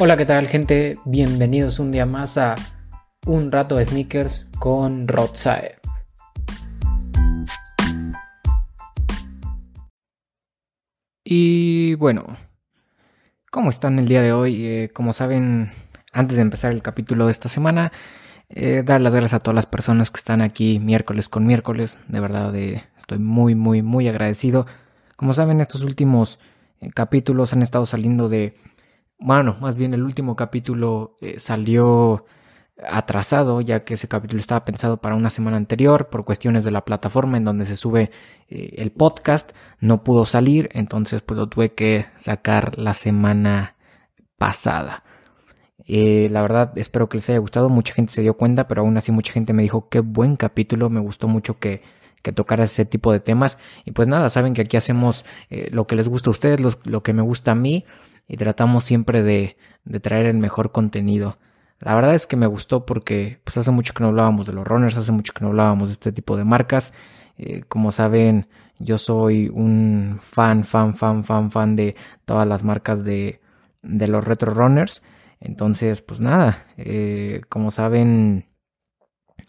Hola, ¿qué tal gente? Bienvenidos un día más a Un rato de sneakers con Rodsae. Y bueno, ¿cómo están el día de hoy? Eh, como saben, antes de empezar el capítulo de esta semana, eh, dar las gracias a todas las personas que están aquí miércoles con miércoles. De verdad, eh, estoy muy, muy, muy agradecido. Como saben, estos últimos capítulos han estado saliendo de bueno, más bien el último capítulo eh, salió atrasado, ya que ese capítulo estaba pensado para una semana anterior por cuestiones de la plataforma en donde se sube eh, el podcast, no pudo salir, entonces pues lo tuve que sacar la semana pasada. Eh, la verdad espero que les haya gustado, mucha gente se dio cuenta, pero aún así mucha gente me dijo qué buen capítulo, me gustó mucho que, que tocara ese tipo de temas y pues nada, saben que aquí hacemos lo que les gusta a ustedes, lo que me gusta a mí y tratamos siempre de, de traer el mejor contenido. La verdad es que me gustó porque pues hace mucho que no hablábamos de los runners, hace mucho que no hablábamos de este tipo de marcas. Eh, como saben, yo soy un fan, fan, fan, fan, fan de todas las marcas de, de los retro runners. Entonces, pues nada, eh, como saben,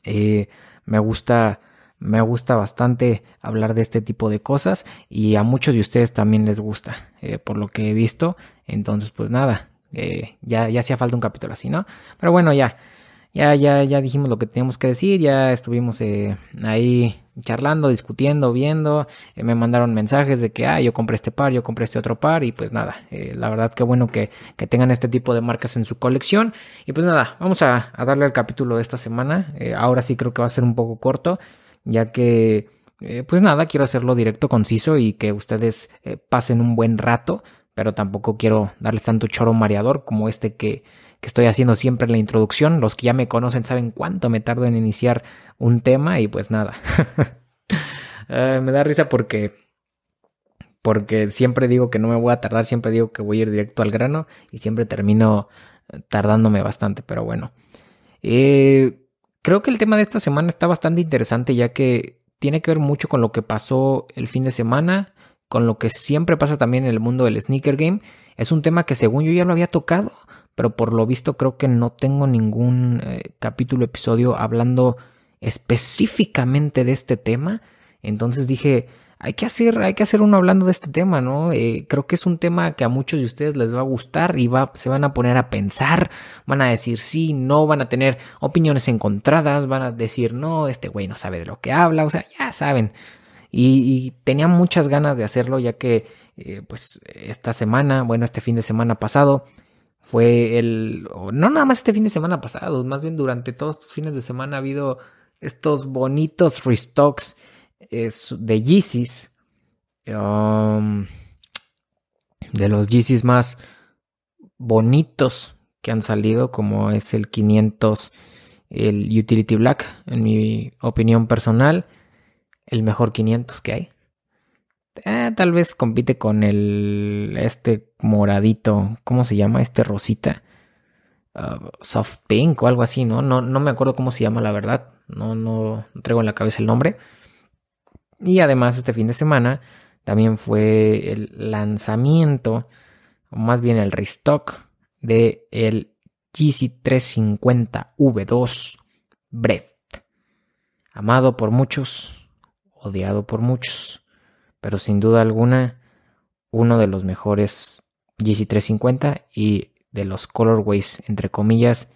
eh, me gusta me gusta bastante hablar de este tipo de cosas y a muchos de ustedes también les gusta, eh, por lo que he visto. Entonces, pues nada, eh, ya, ya hacía falta un capítulo así, ¿no? Pero bueno, ya, ya, ya, ya dijimos lo que teníamos que decir, ya estuvimos eh, ahí charlando, discutiendo, viendo, me mandaron mensajes de que, ah, yo compré este par, yo compré este otro par y pues nada, la verdad que bueno que, que, tengan este tipo de marcas en su colección y pues nada, vamos a, a darle al capítulo de esta semana, ahora sí creo que va a ser un poco corto ya que, eh, pues nada, quiero hacerlo directo, conciso y que ustedes eh, pasen un buen rato, pero tampoco quiero darles tanto choro mareador como este que, que estoy haciendo siempre en la introducción. Los que ya me conocen saben cuánto me tardo en iniciar un tema y pues nada. Eh, me da risa porque porque siempre digo que no me voy a tardar, siempre digo que voy a ir directo al grano y siempre termino tardándome bastante, pero bueno. Eh, Creo que el tema de esta semana está bastante interesante ya que tiene que ver mucho con lo que pasó el fin de semana, con lo que siempre pasa también en el mundo del sneaker game. Es un tema que según yo ya lo había tocado, pero por lo visto creo que no tengo ningún eh, capítulo, episodio hablando específicamente de este tema. Entonces dije, hay que hacer, hay que hacer uno hablando de este tema, ¿no? Eh, creo que es un tema que a muchos de ustedes les va a gustar y va, se van a poner a pensar, van a decir sí, no, van a tener opiniones encontradas, van a decir no, este güey no sabe de lo que habla, o sea, ya saben. Y, tenía muchas ganas de hacerlo ya que, eh, pues, esta semana, bueno, este fin de semana pasado, fue el, no nada más este fin de semana pasado, más bien durante todos estos fines de semana ha habido estos bonitos restocks es de Yeezys. Um, de los Yeezys más bonitos que han salido, como es el 500, el Utility Black, en mi opinión personal, el mejor 500 que hay. Eh, tal vez compite con el este moradito, ¿cómo se llama? Este rosita. Uh, soft pink o algo así, ¿no? ¿no? No me acuerdo cómo se llama, la verdad. No, no traigo en la cabeza el nombre. Y además este fin de semana también fue el lanzamiento, o más bien el restock de el GC350V2 Breath. Amado por muchos, odiado por muchos, pero sin duda alguna uno de los mejores GC350 y de los colorways entre comillas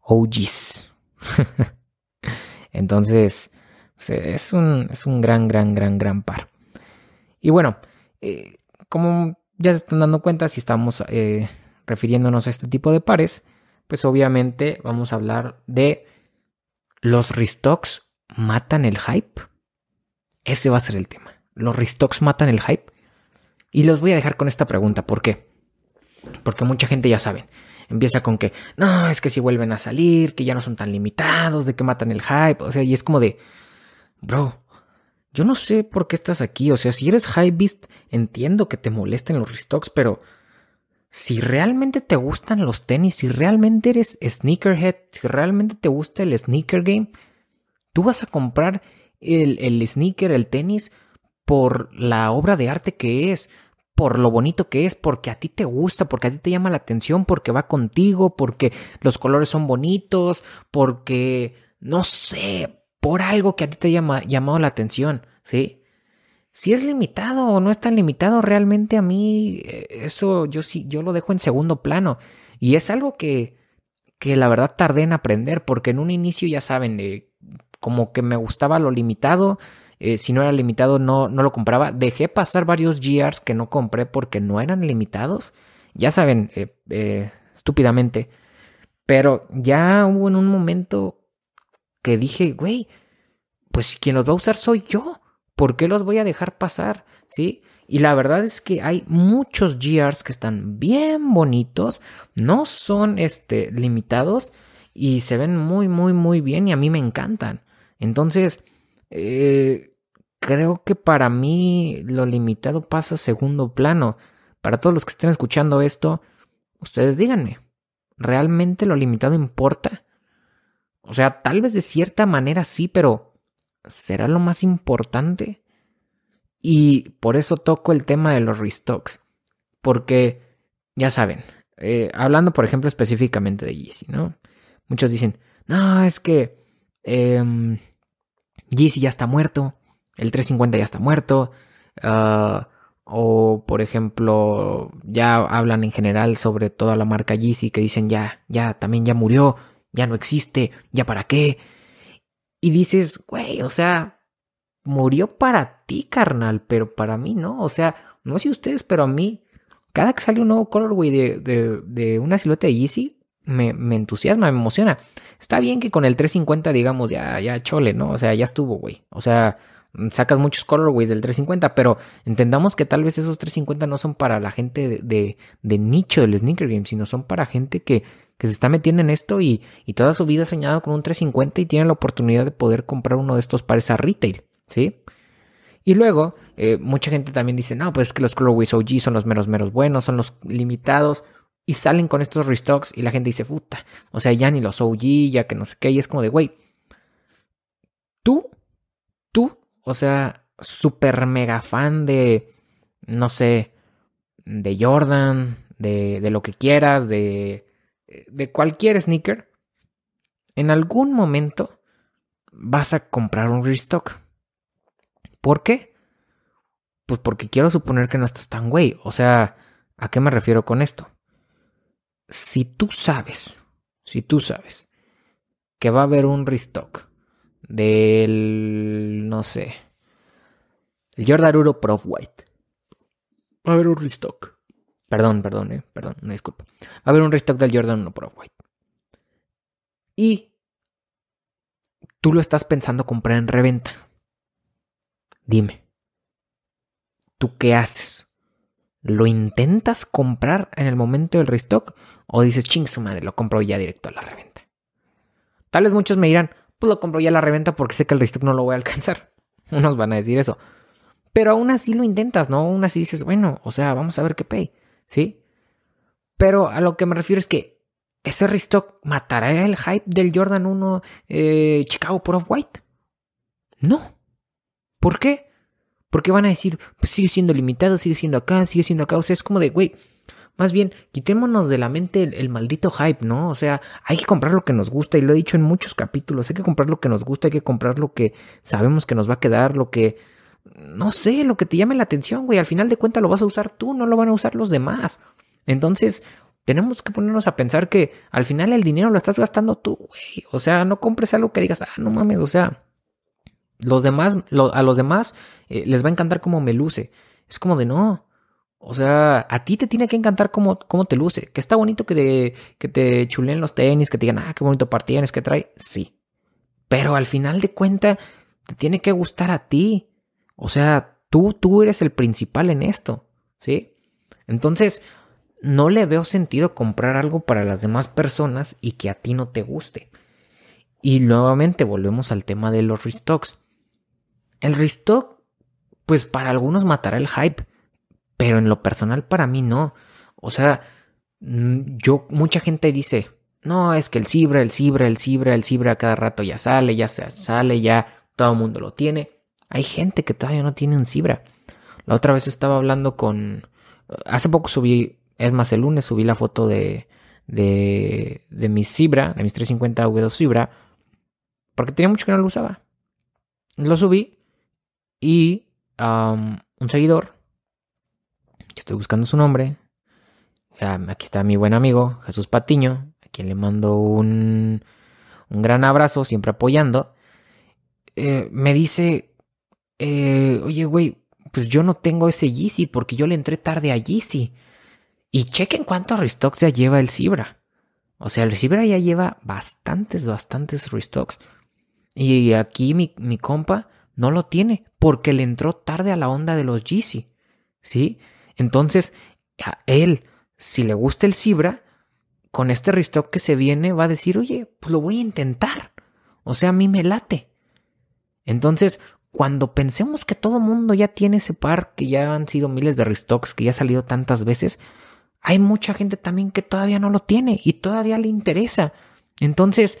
OGs. Entonces, es un, es un gran, gran, gran, gran par. Y bueno, eh, como ya se están dando cuenta, si estamos eh, refiriéndonos a este tipo de pares, pues obviamente vamos a hablar de los restocks matan el hype. Ese va a ser el tema. Los restocks matan el hype. Y los voy a dejar con esta pregunta. ¿Por qué? Porque mucha gente ya sabe. Empieza con que, no, es que si vuelven a salir, que ya no son tan limitados, de que matan el hype. O sea, y es como de, Bro, yo no sé por qué estás aquí. O sea, si eres high beast, entiendo que te molesten los restocks, pero si realmente te gustan los tenis, si realmente eres sneakerhead, si realmente te gusta el sneaker game, tú vas a comprar el, el sneaker, el tenis, por la obra de arte que es, por lo bonito que es, porque a ti te gusta, porque a ti te llama la atención, porque va contigo, porque los colores son bonitos, porque, no sé, por algo que a ti te llama llamado la atención, ¿sí? Si es limitado o no es tan limitado, realmente a mí eh, eso yo sí, yo lo dejo en segundo plano. Y es algo que, que la verdad tardé en aprender, porque en un inicio ya saben, eh, como que me gustaba lo limitado, eh, si no era limitado no, no lo compraba. Dejé pasar varios GRs que no compré porque no eran limitados. Ya saben, estúpidamente. Pero ya hubo en un momento que dije, güey, pues quien los va a usar soy yo. ¿Por qué los voy a dejar pasar? ¿Sí? Y la verdad es que hay muchos GRs que están bien bonitos, no son este, limitados y se ven muy, muy, muy bien y a mí me encantan. Entonces, eh, creo que para mí lo limitado pasa a segundo plano. Para todos los que estén escuchando esto, ustedes díganme, ¿realmente lo limitado importa? O sea, tal vez de cierta manera sí, pero ¿será lo más importante? Y por eso toco el tema de los restocks. Porque, ya saben, eh, hablando por ejemplo específicamente de Yeezy, ¿no? Muchos dicen, no, es que eh, Yeezy ya está muerto, el 350 ya está muerto. Ah, o por ejemplo, ya hablan en general sobre toda la marca Yeezy que dicen ya, ya, también ya murió, ya no existe, ya para qué. Y dices, güey, o sea, murió para ti, carnal, pero para mí no. O sea, no sé ustedes, pero a mí, cada que sale un nuevo colorway de, de, de una silueta de Yeezy, me, me, entusiasma, me emociona. Está bien que con el 350, digamos, ya, ya chole, ¿no? O sea, ya estuvo, güey. O sea, sacas muchos colorways del 350, pero entendamos que tal vez esos 350 no son para la gente de, de, nicho del sneaker game, sino son para gente que, que se está metiendo en esto y, y, toda su vida ha soñado con un 350 y tiene la oportunidad de poder comprar uno de estos pares a retail, ¿sí? Y luego, eh, mucha gente también dice, no, pues es que los colorways OG son los meros, meros buenos, son los limitados. Y salen con estos restocks y la gente dice, puta, o sea, ya ni los OG, ya que no sé qué, y es como de, güey, tú, tú o sea, súper mega fan de, no sé, de Jordan, de, de lo que quieras, de, de cualquier sneaker, en algún momento vas a comprar un restock. ¿Por qué? Pues porque quiero suponer que no estás tan güey. O sea, ¿a qué me refiero con esto? Si tú sabes, si tú sabes que va a haber un restock del, no sé, el Jordan Uro Pro White. Va a haber un restock. Perdón, perdón, eh, perdón, una disculpa. Va a haber un restock del Jordan 1 Pro White. Y tú lo estás pensando comprar en reventa. Dime, ¿tú qué haces? ¿Lo intentas comprar en el momento del restock? ¿O dices, ching su madre, lo compro ya directo a la reventa? Tal vez muchos me dirán, pues lo compro ya a la reventa porque sé que el restock no lo voy a alcanzar. Unos van a decir eso. Pero aún así lo intentas, ¿no? Aún así dices, bueno, o sea, vamos a ver qué pay, ¿sí? Pero a lo que me refiero es que ese restock matará el hype del Jordan 1 eh, Chicago por Off-White. No. ¿Por qué? Porque van a decir, pues sigue siendo limitado, sigue siendo acá, sigue siendo acá. O sea, es como de, güey, más bien, quitémonos de la mente el, maldito hype, ¿no? O sea, hay que comprar lo que nos gusta y lo he dicho en muchos capítulos, hay que comprar lo que nos gusta, hay que comprar lo que sabemos que nos va a quedar, lo que no sé, lo que te llame la atención, güey. Al final de cuentas lo vas a usar tú, no lo van a usar los demás. Entonces, tenemos que ponernos a pensar que al final el dinero lo estás gastando tú, güey. O sea, no compres algo que digas, ah, no mames, o sea, los demás, a los demás eh, les va a encantar cómo me luce. Es como de no. O sea, a ti te tiene que encantar cómo, cómo te luce. Que está bonito que te, que te chulen los tenis, que te digan, ah, qué bonito par tienes, que trae. Sí. Pero al final de cuentas, te tiene que gustar a ti. O sea, tú, tú eres el principal en esto, ¿sí? Entonces, no le veo sentido comprar algo para las demás personas y que a ti no te guste. Y nuevamente volvemos al tema de los restocks. El restock, pues para algunos matará el hype, pero en lo personal para mí no. O sea, mm, yo, mucha gente dice, no, es que el Cibra, el Cibra, el Cibra, el Cibra cada rato ya sale, ya sale, ya todo el mundo lo tiene. Hay gente que todavía no tiene un Cibra. La otra vez estaba hablando con, hace poco subí, es más, el lunes subí la foto de, de, de mi Zebra, de mis 350 V2 Zebra, porque tenía mucho que no lo usaba. Lo subí y un seguidor, estoy buscando su nombre, aquí está mi buen amigo Jesús Patiño, a quien le mando un, un gran abrazo, siempre apoyando, eh, me dice, eh, oye, güey, pues yo no tengo ese Yeezy porque yo le entré tarde a Yeezy. Y chequen cuántos restocks ya lleva el Zebra. O sea, el Zebra ya lleva bastantes, bastantes restocks. Y aquí mi, mi compa no lo tiene porque le entró tarde a la onda de los Yeezy. ¿Sí? Entonces, a él, si le gusta el Zebra, con este restock que se viene, va a decir, oye, pues lo voy a intentar. O sea, a mí me late. Entonces, cuando pensemos que todo mundo ya tiene ese par, que ya han sido miles de restocks, que ya ha salido tantas veces, hay mucha gente también que todavía no lo tiene y todavía le interesa. Entonces,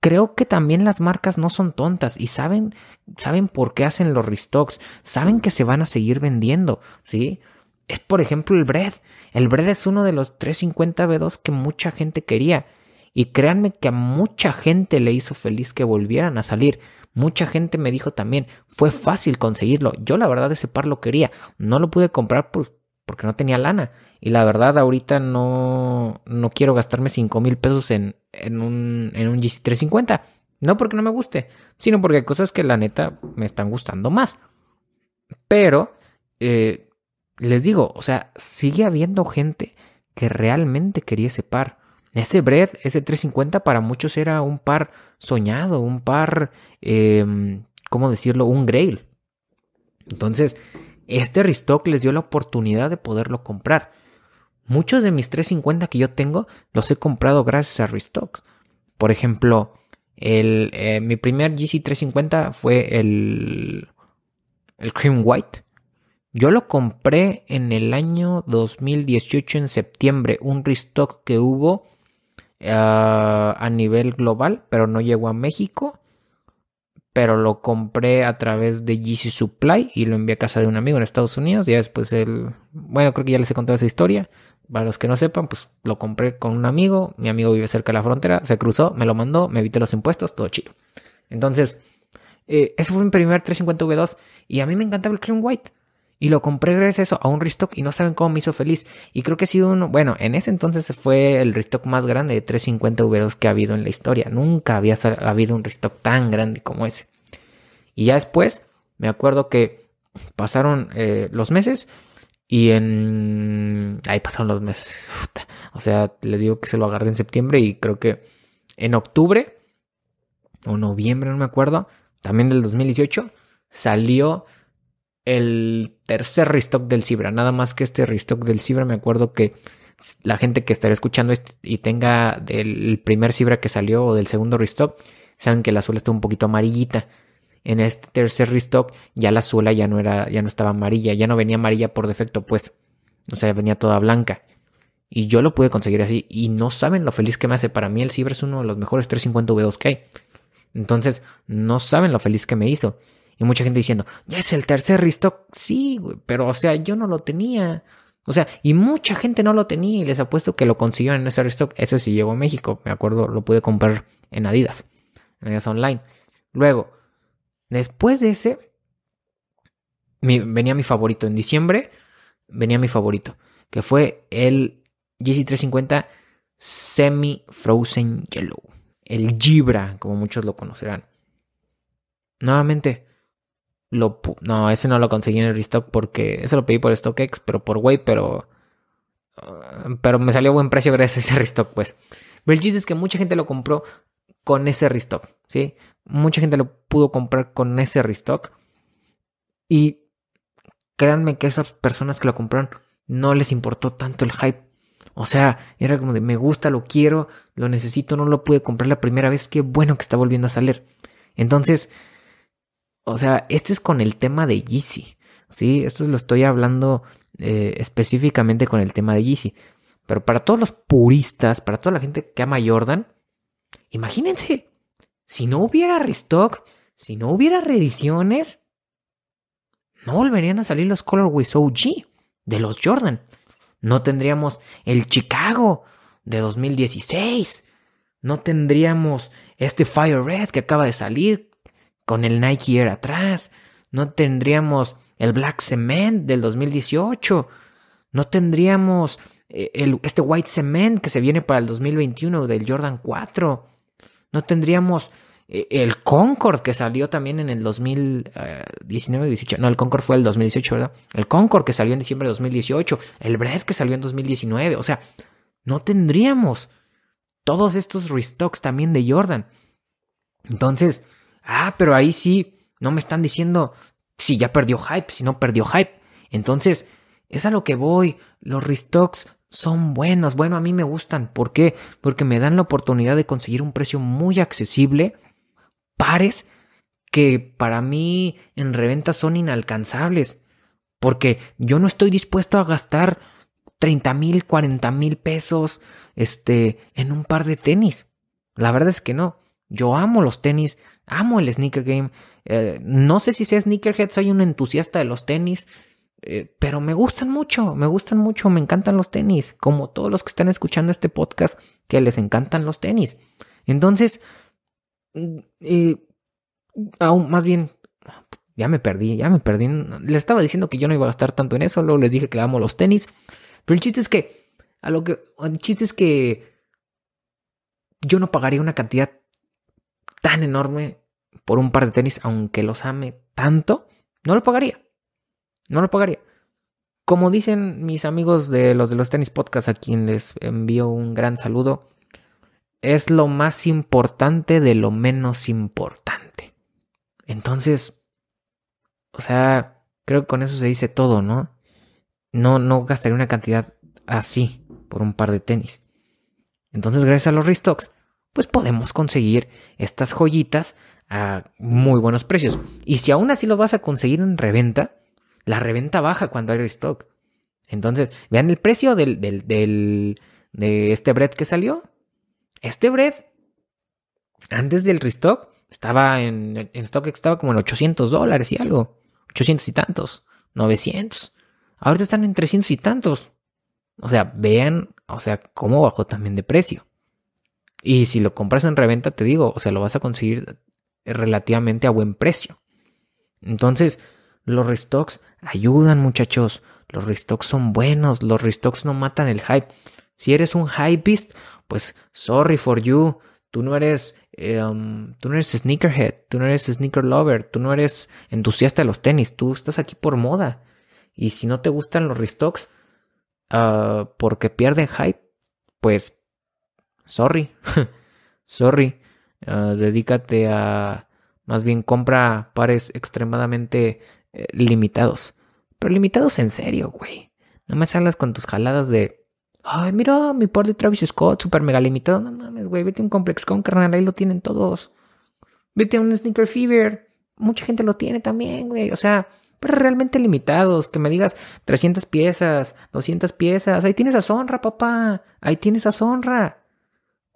creo que también las marcas no son tontas y saben, saben por qué hacen los restocks, saben que se van a seguir vendiendo, ¿sí? Es por ejemplo el Bread. El Bread es uno de los 350 B2 que mucha gente quería. Y créanme que a mucha gente le hizo feliz que volvieran a salir. Mucha gente me dijo también, fue fácil conseguirlo. Yo la verdad ese par lo quería. No lo pude comprar porque no tenía lana. Y la verdad ahorita no, no quiero gastarme 5 mil pesos en, en, un, en un GC350. No porque no me guste, sino porque hay cosas que la neta me están gustando más. Pero, eh, les digo, o sea, sigue habiendo gente que realmente quería ese par. Ese Bread, ese 350 para muchos era un par soñado, un par, eh, ¿cómo decirlo? Un grail. Entonces, este restock les dio la oportunidad de poderlo comprar. Muchos de mis 350 que yo tengo los he comprado gracias a restocks. Por ejemplo, el, eh, mi primer GC350 fue el, el Cream White. Yo lo compré en el año 2018 en septiembre, un restock que hubo A nivel global, pero no llegó a México. Pero lo compré a través de GC Supply y lo envié a casa de un amigo en Estados Unidos. Ya después él, bueno, creo que ya les he contado esa historia. Para los que no sepan, pues lo compré con un amigo. Mi amigo vive cerca de la frontera, se cruzó, me lo mandó, me evité los impuestos, todo chido. Entonces, eh, ese fue mi primer 350 V2 y a mí me encantaba el Cream White. Y lo compré gracias a eso, a un restock y no saben cómo me hizo feliz. Y creo que ha sido uno, bueno, en ese entonces fue el restock más grande de 350 V2 que ha habido en la historia. Nunca había habido un restock tan grande como ese. Y ya después, me acuerdo que pasaron eh, los meses y en... Ahí pasaron los meses. O sea, les digo que se lo agarré en septiembre y creo que en octubre o noviembre, no me acuerdo, también del 2018, salió el tercer restock del Cibra. Nada más que este restock del Cibra, me acuerdo que la gente que estará escuchando y tenga del primer Cibra que salió o del segundo restock, saben que la suela está un poquito amarillita. En este tercer restock ya la suela ya no era, ya no estaba amarilla, ya no venía amarilla por defecto, pues. O sea, venía toda blanca. Y yo lo pude conseguir así. Y no saben lo feliz que me hace. Para mí el Cibra es uno de los mejores 350 V2 que hay. Entonces, no saben lo feliz que me hizo. Y mucha gente diciendo, ya es el tercer restock. Sí, güey, pero o sea, yo no lo tenía. O sea, y mucha gente no lo tenía y les apuesto que lo consiguieron en ese restock. Ese sí llegó a México, me acuerdo, lo pude comprar en Adidas, en Adidas Online. Luego, después de ese, venía mi favorito. En diciembre venía mi favorito, que fue el GC350 Semi Frozen Yellow. El Gibra, como muchos lo conocerán. Nuevamente, no, ese no lo conseguí en el restock porque ese lo pedí por StockX, pero por Way, pero ah, pero me salió buen precio gracias a ese restock, pues. Pero el chiste es que mucha gente lo compró con ese restock, ¿sí? Mucha gente lo pudo comprar con ese restock. Y créanme que esas personas que lo compraron no les importó tanto el hype. O sea, era como de me gusta, lo quiero, lo necesito, no lo pude comprar la primera vez, qué bueno que está volviendo a salir. Entonces, o sea, este es con el tema de Yeezy. Sí, esto lo estoy hablando eh, específicamente con el tema de Yeezy. Pero para todos los puristas, para toda la gente que ama Jordan, imagínense, si no hubiera restock, si no hubiera reediciones, no volverían a salir los Colorways OG. de los Jordan. No tendríamos el Chicago de 2016. No tendríamos este Fire Red que acaba de salir con el Nike Air atrás. No tendríamos el Black Cement del 2018. No tendríamos eh, el, este White Cement que se viene para el 2021 del Jordan 4. No tendríamos eh, el Concord que salió también en el 2019, 18. No, el Concord fue el 2018, ¿verdad? El Concord que salió en diciembre de 2018. El Bread que salió en 2019. O sea, no tendríamos todos estos restocks también de Jordan. Entonces, ah, pero ahí sí, no me están diciendo si ya perdió hype, si no perdió hype. Entonces, es a lo que voy. Los restocks son buenos. Bueno, a mí me gustan. ¿Por qué? Porque me dan la oportunidad de conseguir un precio muy accesible pares que para mí en reventa son inalcanzables. Porque yo no estoy dispuesto a gastar 30 mil, 40 mil pesos este, en un par de tenis. La verdad es que no. Yo amo los tenis, amo el sneaker game. Eh, no sé si sea sneakerhead, soy un entusiasta de los tenis, eh, pero me gustan mucho, me gustan mucho, me encantan los tenis, como todos los que están escuchando este podcast que les encantan los tenis. Entonces, eh, aún más bien, ya me perdí, ya me perdí. Les estaba diciendo que yo no iba a gastar tanto en eso, luego les dije que amo los tenis. Pero el chiste es que, a lo que, el chiste es que yo no pagaría una cantidad tan enorme por un par de tenis, aunque los ame tanto, no lo pagaría. No lo pagaría. Como dicen mis amigos de los de los tenis podcast, a quien les envío un gran saludo, es lo más importante de lo menos importante. Entonces, o sea, creo que con eso se dice todo, ¿no? No, no gastaría una cantidad así por un par de tenis. Entonces, gracias a los restocks, pues podemos conseguir estas joyitas a muy buenos precios. Y si aún así lo vas a conseguir en reventa, la reventa baja cuando hay restock. Entonces, vean el precio del, del de este bread que salió. Este bread, antes del restock, estaba en, en stock estaba como en 800 dólares y algo. 800 y tantos. 900. Ahorita están en 300 y tantos. O sea, vean, o sea, cómo bajó también de precio. Y si lo compras en reventa, te digo, o sea, lo vas a conseguir relativamente a buen precio. Entonces, los restocks ayudan, muchachos. Los restocks son buenos. Los restocks no matan el hype. Si eres un hypeist, pues sorry for you. Tú no eres, um, tú no eres sneakerhead, tú no eres sneaker lover, tú no eres entusiasta de los tenis, tú estás aquí por moda. Y si no te gustan los restocks uh, porque pierden hype, pues sorry, sorry. Uh, dedícate a más bien compra pares extremadamente eh, limitados. Pero limitados en serio, güey. No me salgas con tus jaladas de Ay, mira, mi par de Travis Scott, super mega limitado. No mames, güey, vete a un Complex Con, carnal, ahí lo tienen todos. Vete a un Sneaker Fever. Mucha gente lo tiene también, güey. O sea, pero realmente limitados. Que me digas 300 piezas, 200 piezas. Ahí tienes a Sonra, papá. Ahí tienes a Sonra.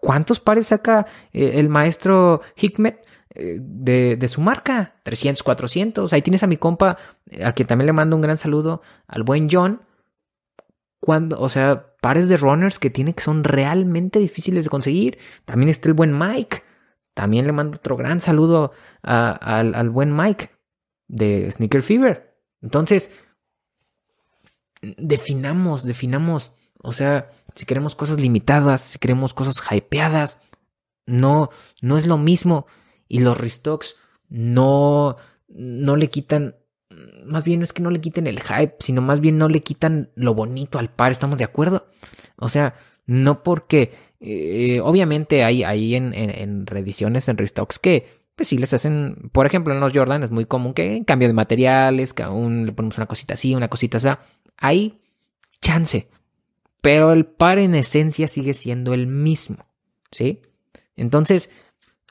¿Cuántos pares saca eh, el maestro Hikmet eh, de, su marca? 300, 400. Ahí tienes a mi compa, a quien también le mando un gran saludo, al buen John cuando, o sea, pares de runners que tiene que son realmente difíciles de conseguir. También está el buen Mike. También le mando otro gran saludo al, al buen Mike de Sneaker Fever. Entonces, definamos, definamos, o sea, si queremos cosas limitadas, si queremos cosas hypeadas, no, no es lo mismo. Y los restocks no, no le quitan más bien no es que no le quiten el hype, sino más bien no le quitan lo bonito al par, ¿estamos de acuerdo? O sea, no porque, eh, obviamente hay ahí en, en, reediciones, en restocks que, pues sí les hacen, por ejemplo en los Jordan es muy común que en cambio de materiales, que aún le ponemos una cosita así, una cosita así, hay chance, pero el par en esencia sigue siendo el mismo, ¿sí? Entonces,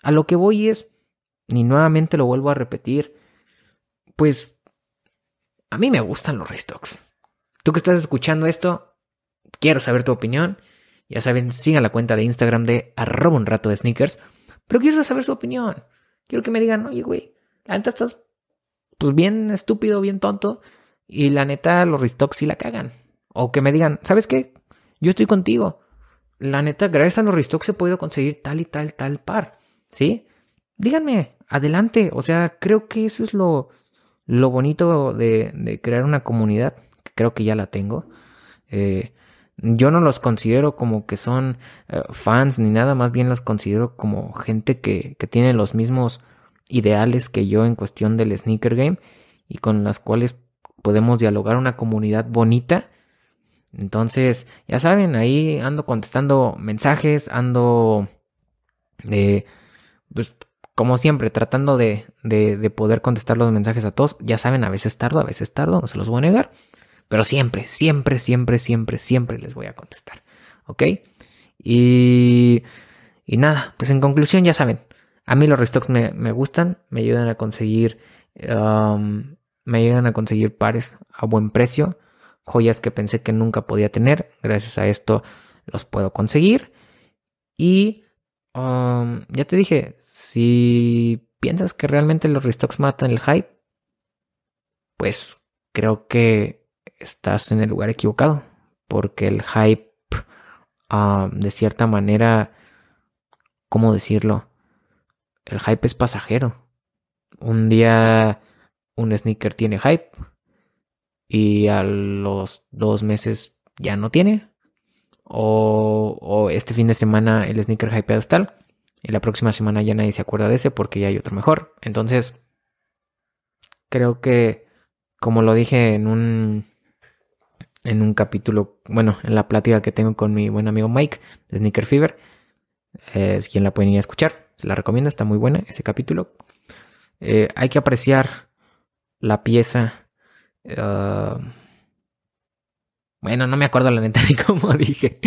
a lo que voy es, y nuevamente lo vuelvo a repetir, pues a mí me gustan los restocks. Tú que estás escuchando esto, quiero saber tu opinión. Ya saben, sigan la cuenta de Instagram de arroba un rato de sneakers. Pero quiero saber su opinión. Quiero que me digan, oye, güey, la neta estás pues bien estúpido, bien tonto. Y la neta, los restocks sí la cagan. O que me digan, ¿sabes qué? Yo estoy contigo. La neta, gracias a los restocks he podido conseguir tal y tal, tal par. ¿Sí? Díganme, adelante. O sea, creo que eso es lo, lo bonito de, de crear una comunidad. Creo que ya la tengo. Eh, yo no los considero como que son eh, fans ni nada, más bien los considero como gente que, que tiene los mismos ideales que yo en cuestión del sneaker game y con las cuales podemos dialogar una comunidad bonita. Entonces, ya saben, ahí ando contestando mensajes, ando de, pues, como siempre, tratando de, de, de, poder contestar los mensajes a todos. Ya saben, a veces tardo, a veces tardo, no se los voy a negar. Pero siempre, siempre, siempre, siempre, siempre les voy a contestar. ¿Ok? Y, y nada, pues en conclusión, ya saben, a mí los restocks me, me gustan, me ayudan a conseguir, me ayudan a conseguir pares a buen precio, joyas que pensé que nunca podía tener, gracias a esto los puedo conseguir. Y um, ya te dije, si piensas que realmente los restocks matan el hype, pues creo que estás en el lugar equivocado, porque el hype, um, de cierta manera, ¿cómo decirlo? el hype es pasajero. Un día un sneaker tiene hype y a los dos meses ya no tiene. O, este fin de semana el sneaker hypeado es tal y la próxima semana ya nadie se acuerda de ese porque ya hay otro mejor. Entonces, creo que, como lo dije en un, en un capítulo, bueno, en la plática que tengo con mi buen amigo Mike de Sneaker Fever, es quien la pueden ir a escuchar. Se la recomiendo, está muy buena ese capítulo. Eh, hay que apreciar la pieza. Uh, bueno, no me acuerdo la neta ni cómo dije.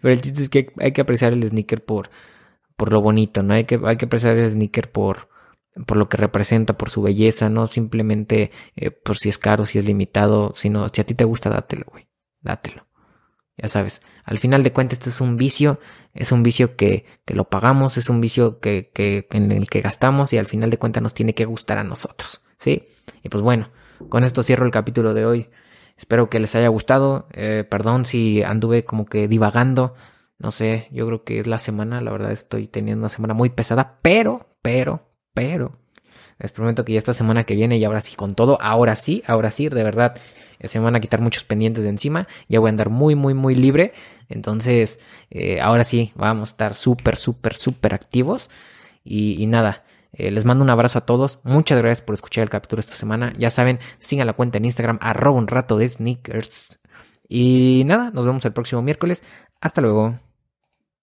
Pero el chiste es que hay que apreciar el sneaker por, por lo bonito, ¿no? Hay que, hay que apreciar el sneaker por, por lo que representa, por su belleza, no simplemente eh, por si es caro, si es limitado, sino si a ti te gusta, dátelo, güey. Dátelo. Ya sabes, al final de cuentas esto es un vicio, es un vicio que, que lo pagamos, es un vicio que, que, en el que gastamos y al final de cuentas nos tiene que gustar a nosotros, ¿sí? Y pues bueno, con esto cierro el capítulo de hoy. Espero que les haya gustado. Eh, perdón si anduve como que divagando. No sé, yo creo que es la semana, la verdad estoy teniendo una semana muy pesada, pero, pero, pero, les prometo que ya esta semana que viene y ahora sí con todo, ahora sí, ahora sí, de verdad, se me van a quitar muchos pendientes de encima, ya voy a andar muy, muy, muy libre. Entonces, eh, ahora sí, vamos a estar súper, súper, súper activos. Y, nada, eh, les mando un abrazo a todos. Muchas gracias por escuchar el capítulo esta semana. Ya saben, sigan la cuenta en Instagram, arroba un rato de sneakers. Y nada, nos vemos el próximo miércoles. Hasta luego.